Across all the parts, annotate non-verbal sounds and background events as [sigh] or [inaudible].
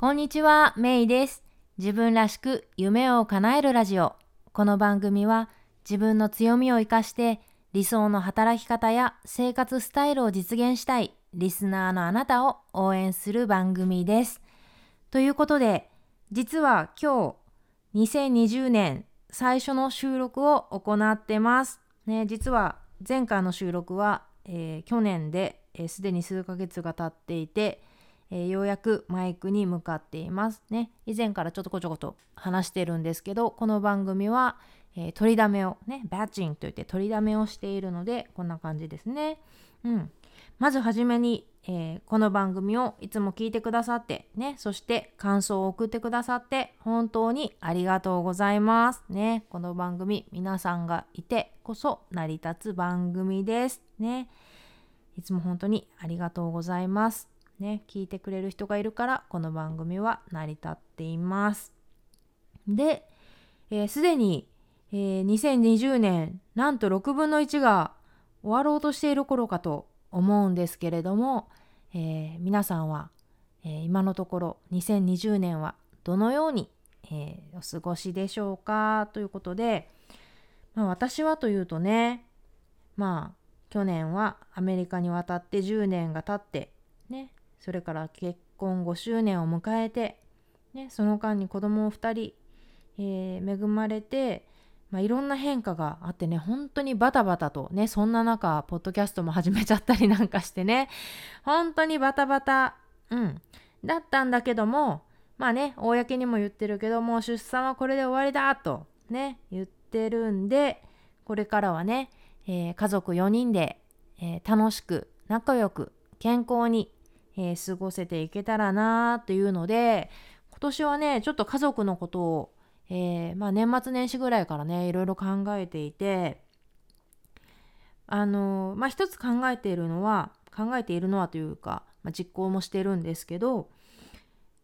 こんにちは、メイです。自分らしく夢を叶えるラジオ。この番組は自分の強みを生かして理想の働き方や生活スタイルを実現したいリスナーのあなたを応援する番組です。ということで、実は今日2020年最初の収録を行ってます。ね、実は前回の収録は、えー去年で、すでに数ヶ月が経っていて、えーようやくマイクに向かっていますね。以前からちょっとこちょこと話してるんですけど、この番組は、えー取りだめをね、バッチンといって取りだめをしているので、こんな感じですね。うん。まずはじめに、えーこの番組をいつも聞いてくださって、ね、そして感想を送ってくださって、本当にありがとうございます。ね、この番組、皆さんがいてこそ成り立つ番組です。ね。いつも本当にありがとうございます。ね、聞いてくれる人がいるから、この番組は成り立っています。で、えーでに、えー2020年、なんと6分の1が終わろうとしている頃かと思うんですけれども、えー皆さんは、えー今のところ2020年はどのように、えーお過ごしでしょうか？ということで、まあ、私はというとねまあ去年はアメリカに渡って10年が経ってそれから結婚5周年を迎えて、ね、その間に子供を2人、えー恵まれて、まあ、いろんな変化があってね本当にバタバタとねそんな中ポッドキャストも始めちゃったりなんかしてね本当にバタバタうんだったんだけどもまあね公にも言ってるけどもう出産はこれで終わりだとね言ってるんでこれからはね、えー家族4人で、えー楽しく仲良く健康に、えー過ごせていけたらなというので今年はねちょっと家族のことを、えーまあ、年末年始ぐらいからねいろいろ考えていてあのまあ一つ考えているのは考えているのはというか、まあ、実行もしてるんですけど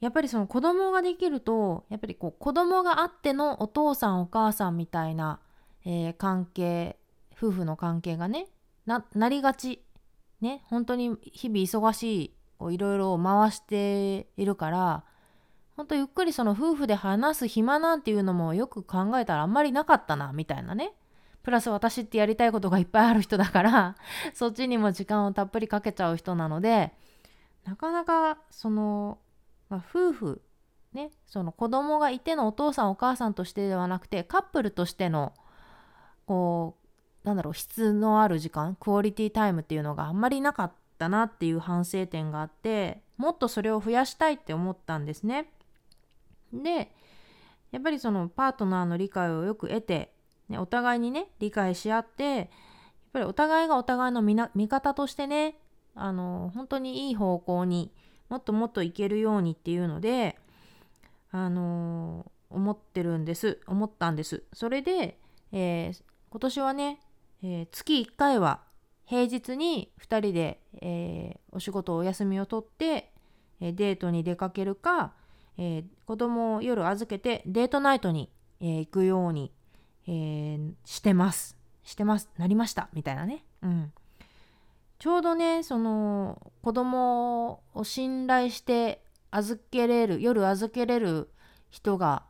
やっぱりその子供ができるとやっぱりこう子供があってのお父さんお母さんみたいな、えー関係夫婦の関係がねななりがち。ね本当に日々忙しいこういろいろ回しているから本当ゆっくりその夫婦で話す暇なんていうのもよく考えたらあんまりなかったなみたいなね。プラス私ってやりたいことがいっぱいある人だから [laughs] そっちにも時間をたっぷりかけちゃう人なのでなかなかその、まあ、夫婦ねその子供がいてのお父さんお母さんとしてではなくてカップルとしてのこうなんだろう質のある時間クオリティタイムっていうのがあんまりなかったなっていう反省点があってもっとそれを増やしたいって思ったんですね。でやっぱりそのパートナーの理解をよく得て、ね、お互いにね理解し合ってやっぱりお互いがお互いの見な味方としてねあの本当にいい方向にもっともっといけるようにっていうのであの思ってるんです思ったんですそれで、えー今年はね、えー月1回は平日に2人で、えーお仕事お休みを取って、えーデートに出かけるか、えー子供を夜預けてデートナイトに、えー行くように、えーしてます。してます。なりました。みたいなね。うん。ちょうどねその子供を信頼して預けれる夜預けれる人が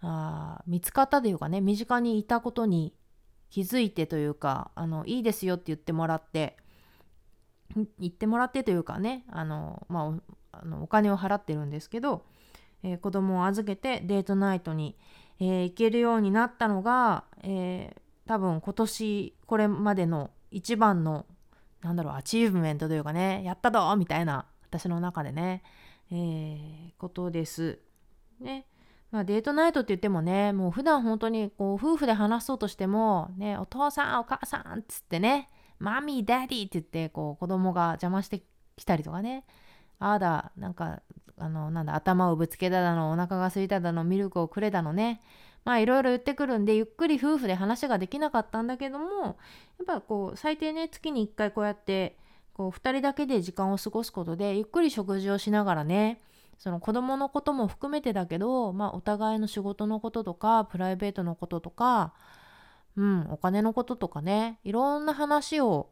あ見つかったというかね身近にいたことに気づいてというかあのいいですよって言ってもらって言ってもらってというかねあの、まあお、あのお金を払ってるんですけど、えー子供を預けてデートナイトに、えー行けるようになったのが、えー多分今年これまでの一番のなんだろう achievement というかねやったぞみたいな私の中でね、えーことです。ねまあ、デートナイトって言ってもねもう普段本当にこう夫婦で話そうとしても、ね、お父さんお母さんっつってね Mommy Daddy って言ってこう子供が邪魔してきたりとかね。ああだなんかあのなんだ頭をぶつけただのお腹が空いただのミルクをくれだのね。まあいろいろ言ってくるんでゆっくり夫婦で話ができなかったんだけどもやっぱこう最低ね月に1回こうやってこう2人だけで時間を過ごすことでゆっくり食事をしながらねその子供のことも含めてだけど、まあ、お互いの仕事のこととかプライベートのこととか、うん、お金のこととかねいろんな話を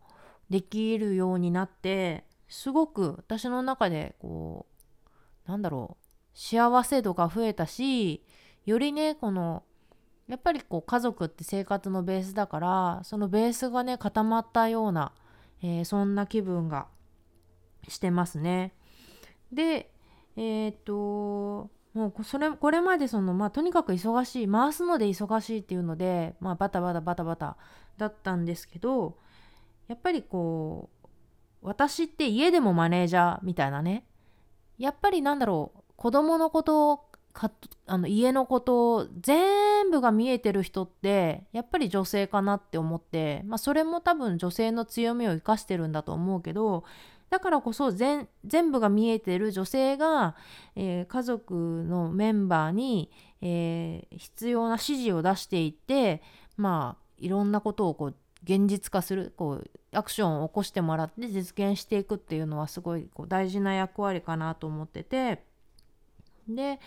できるようになってすごく私の中でこうなんだろう幸せ度が増えたしよりねこのやっぱりこう家族って生活のベースだからそのベースがね固まったような、えー、そんな気分がしてますね。でえっ、ともうそれこれまでそのまあとにかく忙しい回すので忙しいっていうので、まあ、バタバタバタバタだったんですけどやっぱりこう私って家でもマネージャーみたいなねやっぱりなんだろう子供のことかあの家のこと全部が見えてる人ってやっぱり女性かなって思って、まあ、それも多分女性の強みを生かしてるんだと思うけどだからこそ全部が見えてる女性が、えー、家族のメンバーに、えー、必要な指示を出していってまあいろんなことをこう現実化するこうアクションを起こしてもらって実現していくっていうのはすごいこう大事な役割かなと思ってて。で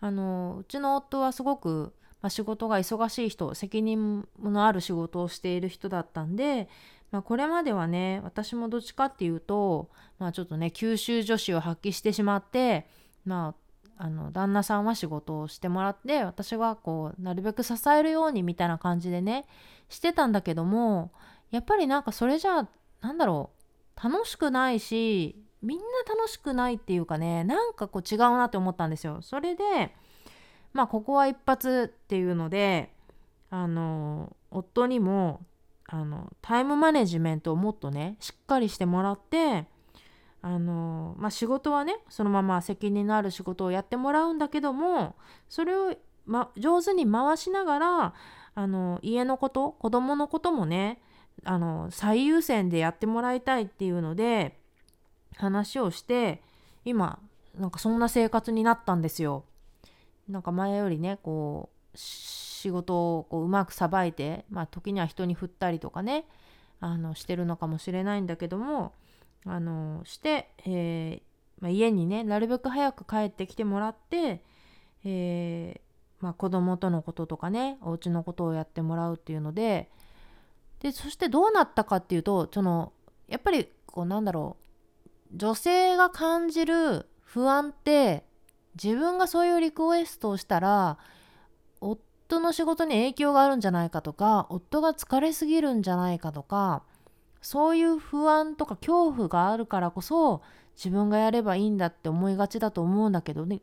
あのうちの夫はすごく、まあ、仕事が忙しい人責任のある仕事をしている人だったんで、まあ、これまではね私もどっちかっていうと、まあ、ちょっとね九州女子を発揮してしまってまああの旦那さんは仕事をしてもらって私はこうなるべく支えるようにみたいな感じでねしてたんだけどもやっぱりなんかそれじゃあなんだろう楽しくないしみんな楽しくないっていうかねなんかこう違うなって思ったんですよ。それでまあここは一発っていうのであの夫にもあのタイムマネジメントをもっとねしっかりしてもらってあのまあ、仕事はねそのまま責任のある仕事をやってもらうんだけどもそれを、ま、上手に回しながらあの家のこと子供のこともねあの最優先でやってもらいたいっていうので話をして今なんかそんな生活になったんですよ。なんか前よりねこう仕事をこううまくさばいて、まあ、時には人に振ったりとかねあのしてるのかもしれないんだけどもあのして、えーまあ、家にねなるべく早く帰ってきてもらって、えーまあ、子供とのこととかねお家のことをやってもらうっていうのででそしてどうなったかっていうとそのやっぱりこうなんだろう女性が感じる不安って自分がそういうリクエストをしたら夫の仕事に影響があるんじゃないかとか夫が疲れすぎるんじゃないかとかそういう不安とか恐怖があるからこそ自分がやればいいんだって思いがちだと思うんだけどね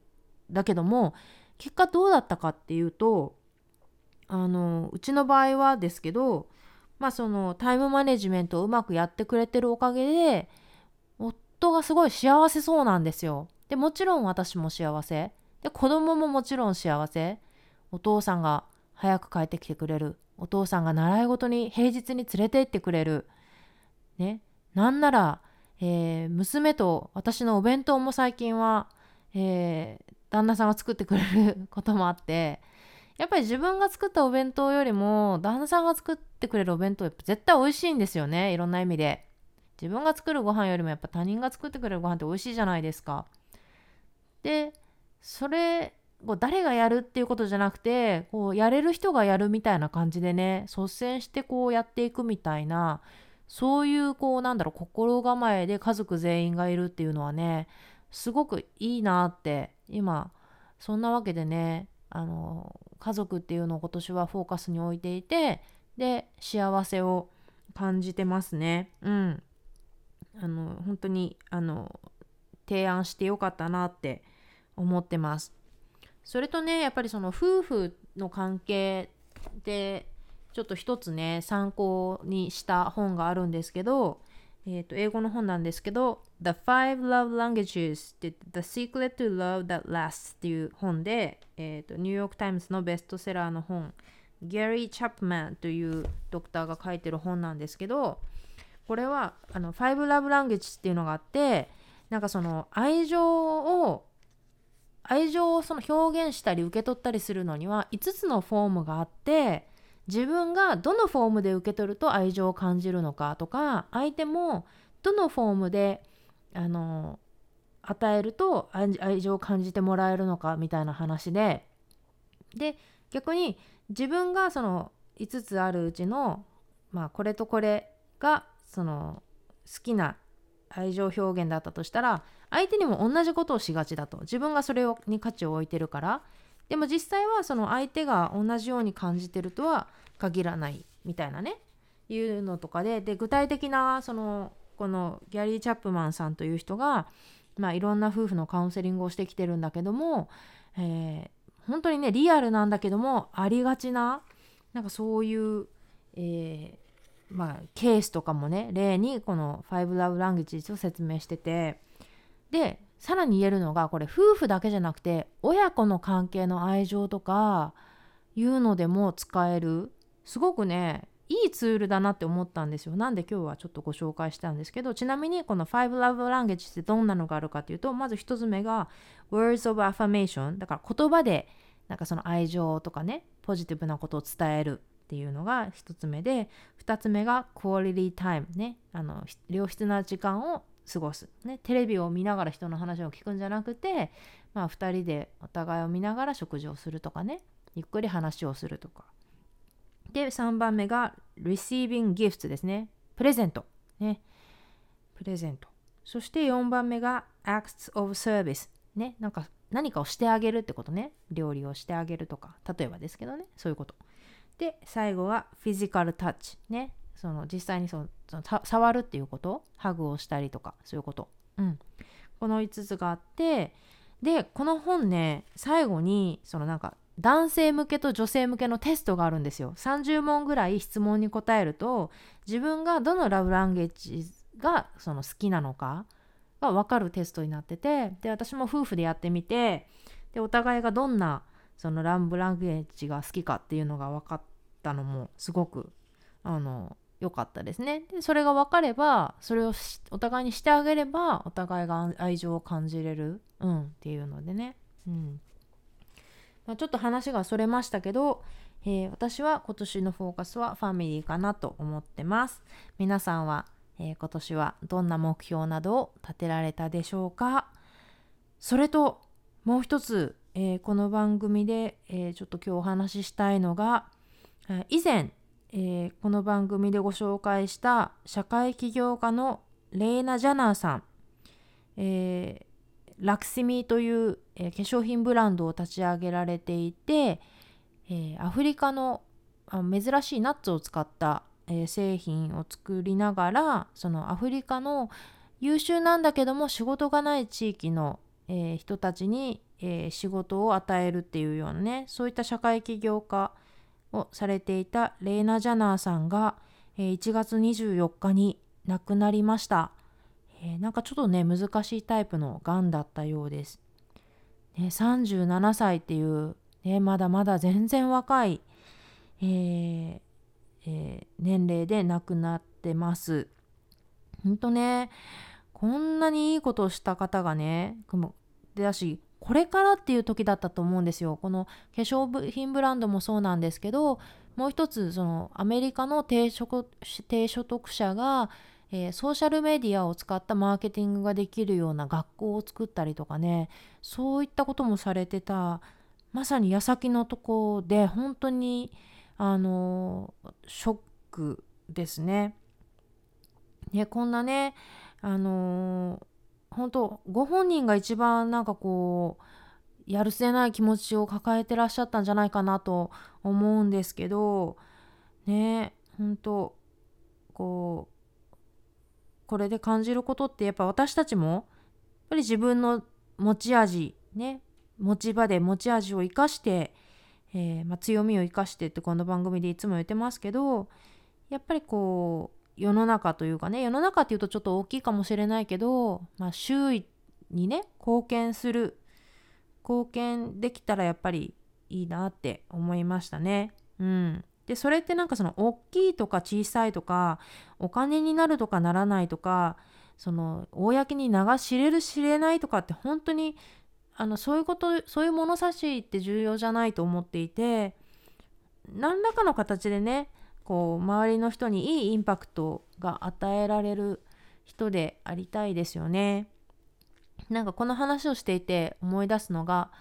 だけども結果どうだったかっていうとあのうちの場合はですけどまあそのタイムマネジメントをうまくやってくれてるおかげで夫がすごい幸せそうなんですよ。でもちろん私も幸せで子供ももちろん幸せお父さんが早く帰ってきてくれる。お父さんが習い事に平日に連れて行ってくれる。ね。なんなら、えー、娘と私のお弁当も最近は、えー、旦那さんが作ってくれる [laughs] こともあってやっぱり自分が作ったお弁当よりも旦那さんが作ってくれるお弁当やっぱ絶対美味しいんですよね。いろんな意味で。自分が作るご飯よりもやっぱ他人が作ってくれるご飯って美味しいじゃないですか。でそれこう誰がやるっていうことじゃなくてこうやれる人がやるみたいな感じでね率先してこうやっていくみたいなそういうこうなんだろう心構えで家族全員がいるっていうのはねすごくいいなって今そんなわけでねあの家族っていうのを今年はフォーカスに置いていてで幸せを感じてますね。うん。あの本当にあの提案してよかったなって思ってます。それとねやっぱりその夫婦の関係でちょっと一つね参考にした本があるんですけど、えー、と英語の本なんですけど The Five Love Languages The Secret to Love That Lasts っていう本で、えー、とニューヨーク・タイムズのベストセラーの本ギャリー・チャップマンというドクターが書いてる本なんですけどこれはあの5 Love Languages っていうのがあってなんかその愛情を愛情をその表現したり受け取ったりするのには5つのフォームがあって自分がどのフォームで受け取ると愛情を感じるのかとか相手もどのフォームであの与えると愛情を感じてもらえるのかみたいな話でで逆に自分がその5つあるうちの、まあ、これとこれがその好きな愛情表現だったとしたら相手にも同じことをしがちだと。自分がそれをに価値を置いてるから。でも実際はその相手が同じように感じてるとは限らないみたいなね。いうのとかで。で具体的なそのこのギャリー・チャップマンさんという人が、まあ、いろんな夫婦のカウンセリングをしてきてるんだけども、えー、本当にねリアルなんだけどもありがちななんかそういう、えー、まあ、ケースとかもね例にこの5 Love Languages を説明してて。でさらに言えるのがこれ夫婦だけじゃなくて親子の関係の愛情とかいうのでも使えるすごくねいいツールだなって思ったんですよ。なんで今日はちょっとご紹介したんですけど、ちなみにこの5 Love Language ってどんなのがあるかというと、まず1つ目が Words of Affirmation。だから言葉でなんかその愛情とかね、ポジティブなことを伝えるっていうのが1つ目で、2つ目が Quality Time ね。あの、良質な時間を過ごす。ね、テレビを見ながら人の話を聞くんじゃなくて、まあ2人でお互いを見ながら食事をするとかね、ゆっくり話をするとか。で、3番目が receiving gifts ですね。プレゼント。ね。プレゼント。そして4番目が acts of service。ね。なんか何かをしてあげるってことね。料理をしてあげるとか。例えばですけどね。そういうこと。で、最後は physical touch。ね。その実際にそのその触るっていうこと？ハグをしたりとか。そういうこと？うん。この5つがあって、で、この本ね、最後に、そのなんか男性向けと女性向けのテストがあるんですよ。30問ぐらい質問に答えると自分がどのラブランゲージがその好きなのかが分かるテストになっててで私も夫婦でやってみてでお互いがどんなそのラブランゲージが好きかっていうのが分かったのもすごくあの良かったですね。でそれが分かればそれをお互いにしてあげればお互いが愛情を感じれる、うん、っていうのでね。うんまあ、ちょっと話がそれましたけど、えー、私は今年のフォーカスはファミリーかなと思ってます。皆さんは、えー、今年はどんな目標などを立てられたでしょうか？それともう一つ、えー、この番組で、えちょっと今日お話ししたいのが以前、えこの番組でご紹介した社会起業家のレイナ・ジャナーさん、えラクシミという、えー、化粧品ブランドを立ち上げられていて、え、アフリカの珍しいナッツを使った、え、製品を作りながらそのアフリカの優秀なんだけども仕事がない地域の、え人たちに、え仕事を与えるっていうようなねそういった社会起業家をされていたレイナ・ジャナーさんが、え1月24日に亡くなりました。えー、なんかちょっとね難しいタイプのがんだったようです。ね、37歳っていう、ね、まだまだ全然若い、えーえー、年齢で亡くなってます。ほんとねこんなにいいことをした方がねだしこれからっていう時だったと思うんですよ。この化粧品ブランドもそうなんですけどもう一つそのアメリカの低所低所得者がえー、ソーシャルメディアを使ったマーケティングができるような学校を作ったりとかねそういったこともされてたまさに矢先のとこで本当にあのショックですね。ねこんなねあの本当ご本人が一番なんかこうやるせない気持ちを抱えてらっしゃったんじゃないかなと思うんですけどね本当こうこれで感じることってやっぱ私たちもやっぱり自分の持ち味ね持ち場で持ち味を生かして、えー、まあ、強みを生かしてってこの番組でいつも言ってますけどやっぱりこう世の中というかね世の中っていうとちょっと大きいかもしれないけど、まあ、周囲にね貢献する貢献できたらやっぱりいいなって思いましたね。うん、でそれってなんかその大きいとか小さいとかお金になるとかならないとかその公に流しれる知れないとかって本当にあのそういうことそういう物差しって重要じゃないと思っていて何らかの形でねこう周りの人にいいインパクトが与えられる人でありたいですよね。なんかこの話をしていて思い出すのが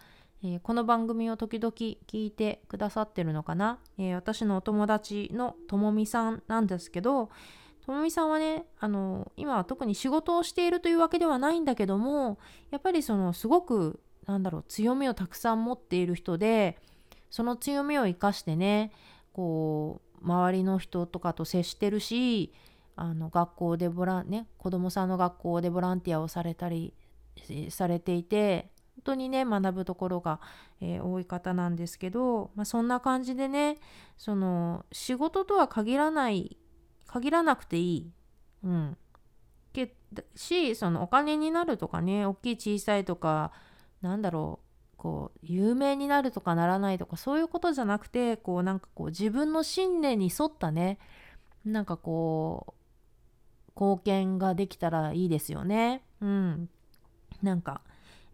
えー、この番組を時々聞いてくださってるのかな、えー、私のお友達のともみさんなんですけどともみさんはねあの今は特に仕事をしているというわけではないんだけどもやっぱりそのすごくなんだろう強みをたくさん持っている人でその強みを生かしてねこう周りの人とかと接してるしあの学校でボランね子どもさんの学校でボランティアをされたりされていて本当にね学ぶところが、えー、多い方なんですけど、まあ、そんな感じでねその仕事とは限らない限らなくていい、うん、けしそのお金になるとかね大きい小さいとかなんだろう。こう有名になるとかならないとかそういうことじゃなくてこうなんかこう自分の信念に沿ったねなんかこう貢献ができたらいいですよね。うん。なんか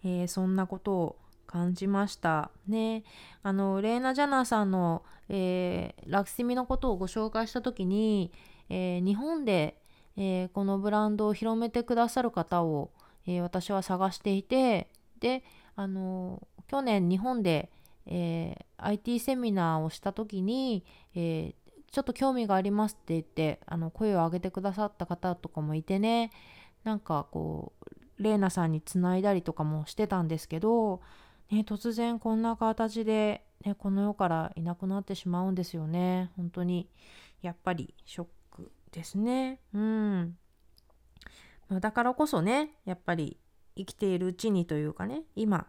えー、そんなことを感じましたね。あのレーナ・ジャナーさんの、えー、ラクシミのことをご紹介した時に、えー、日本で、え、このブランドを広めてくださる方を、え私は探していてであの去年日本で、え IT セミナーをした時に、えちょっと興味がありますって言ってあの声を上げてくださった方とかもいてねなんかこうレイナさんにつないだりとかもしてたんですけど、ね、突然こんな形で、ね、この世からいなくなってしまうんですよね。本当にやっぱりショックですね。うん。だからこそねやっぱり生きているうちにというかね今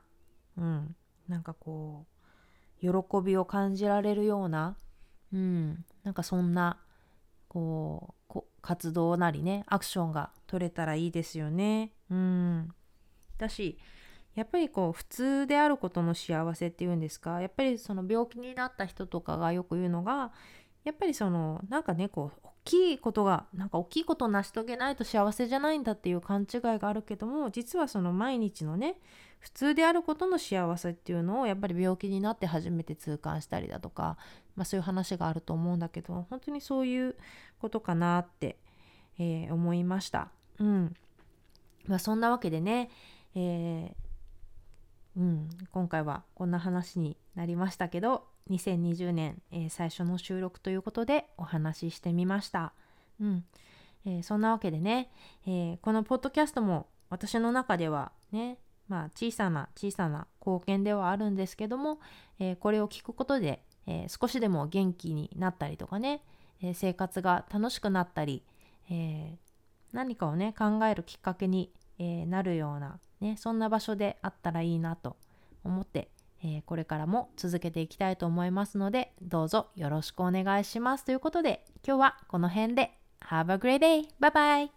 うん。なんかこう喜びを感じられるようなうん。なんかそんなこう活動なりねアクションが取れたらいいですよね。うん。だしやっぱりこう普通であることの幸せっていうんですかやっぱりその病気になった人とかがよく言うのがやっぱりそのなんかねこう大きいことがなんか大きいことを成し遂げないと幸せじゃないんだっていう勘違いがあるけども実はその毎日のね普通であることの幸せっていうのをやっぱり病気になって初めて痛感したりだとか、まあ、そういう話があると思うんだけど本当にそういうことかなって、えー、思いました。うんまあ、そんなわけでね、えー、うん、今回はこんな話になりましたけど2020年、えー、最初の収録ということでお話ししてみました。うんえー、そんなわけでね、えー、このポッドキャストも私の中ではねまあ小さな小さな貢献ではあるんですけども、えこれを聞くことで、え少しでも元気になったりとかね、え生活が楽しくなったり、え何かをね考えるきっかけに、えなるような、ね、そんな場所であったらいいなと思ってえー、これからも続けていきたいと思いますので、どうぞよろしくお願いします。ということで、今日はこの辺で。Have a great day! Bye bye!